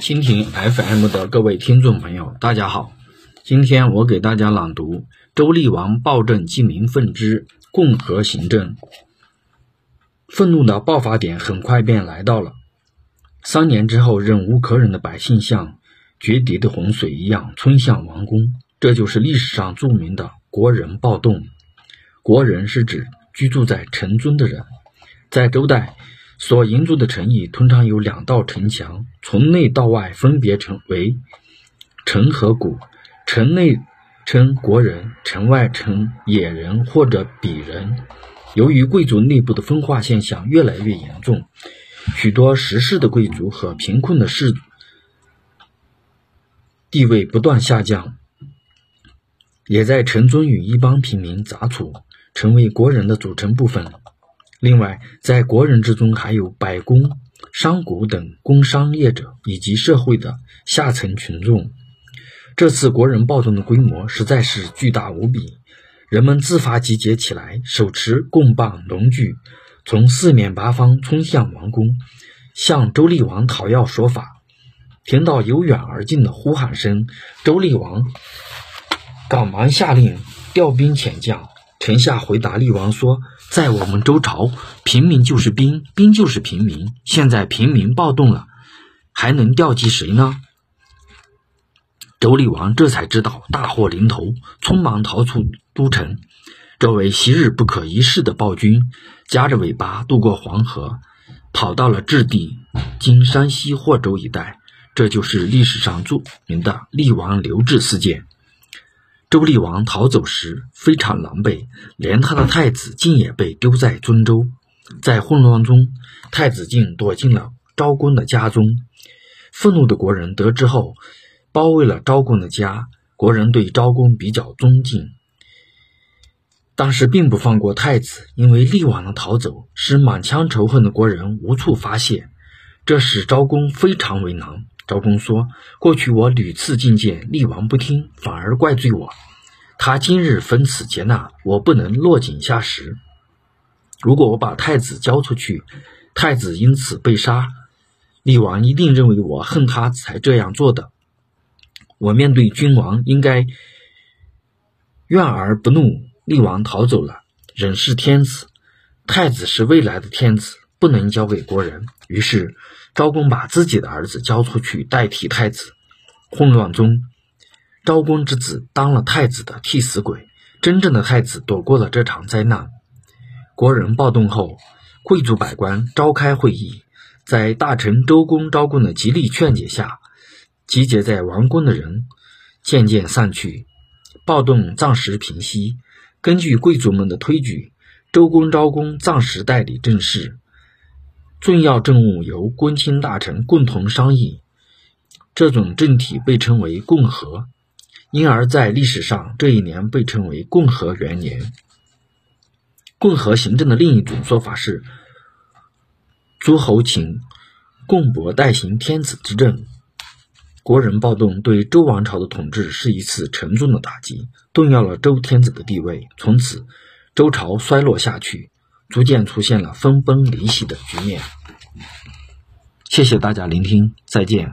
蜻蜓 FM 的各位听众朋友，大家好。今天我给大家朗读周厉王暴政既民愤之共和行政。愤怒的爆发点很快便来到了。三年之后，忍无可忍的百姓像决堤的洪水一样冲向王宫，这就是历史上著名的国人暴动。国人是指居住在城中的人，在周代。所营筑的城邑通常有两道城墙，从内到外分别称为城和谷。城内称国人，城外称野人或者鄙人。由于贵族内部的分化现象越来越严重，许多实世的贵族和贫困的士地位不断下降，也在城中与一帮平民杂处，成为国人的组成部分。另外，在国人之中还有百工、商贾等工商业者，以及社会的下层群众。这次国人暴动的规模实在是巨大无比，人们自发集结起来，手持棍棒、农具，从四面八方冲向王宫，向周厉王讨要说法。听到由远而近的呼喊声，周厉王赶忙下令调兵遣将。臣下回答厉王说：“在我们周朝，平民就是兵，兵就是平民。现在平民暴动了，还能调集谁呢？”周厉王这才知道大祸临头，匆忙逃出都城。这位昔日不可一世的暴君，夹着尾巴渡过黄河，跑到了质地，今山西霍州一带。这就是历史上著名的厉王刘志事件。周厉王逃走时非常狼狈，连他的太子竟也被丢在尊州。在混乱中，太子竟躲进了昭公的家中。愤怒的国人得知后，包围了昭公的家。国人对昭公比较尊敬，但是并不放过太子，因为厉王的逃走使满腔仇恨的国人无处发泄，这使昭公非常为难。昭公说：“过去我屡次进谏，厉王不听，反而怪罪我。他今日分此劫难，我不能落井下石。如果我把太子交出去，太子因此被杀，厉王一定认为我恨他才这样做的。我面对君王，应该怨而不怒。厉王逃走了，人是天子，太子是未来的天子，不能交给国人。于是。”昭公把自己的儿子交出去代替太子，混乱中，昭公之子当了太子的替死鬼，真正的太子躲过了这场灾难。国人暴动后，贵族百官召开会议，在大臣周公昭公的极力劝解下，集结在王宫的人渐渐散去，暴动暂时平息。根据贵族们的推举，周公昭公暂时代理政事。重要政务由公卿大臣共同商议，这种政体被称为共和，因而，在历史上这一年被称为共和元年。共和行政的另一种说法是，诸侯请共伯代行天子之政。国人暴动对周王朝的统治是一次沉重的打击，动摇了周天子的地位，从此周朝衰落下去。逐渐出现了分崩离析的局面。谢谢大家聆听，再见。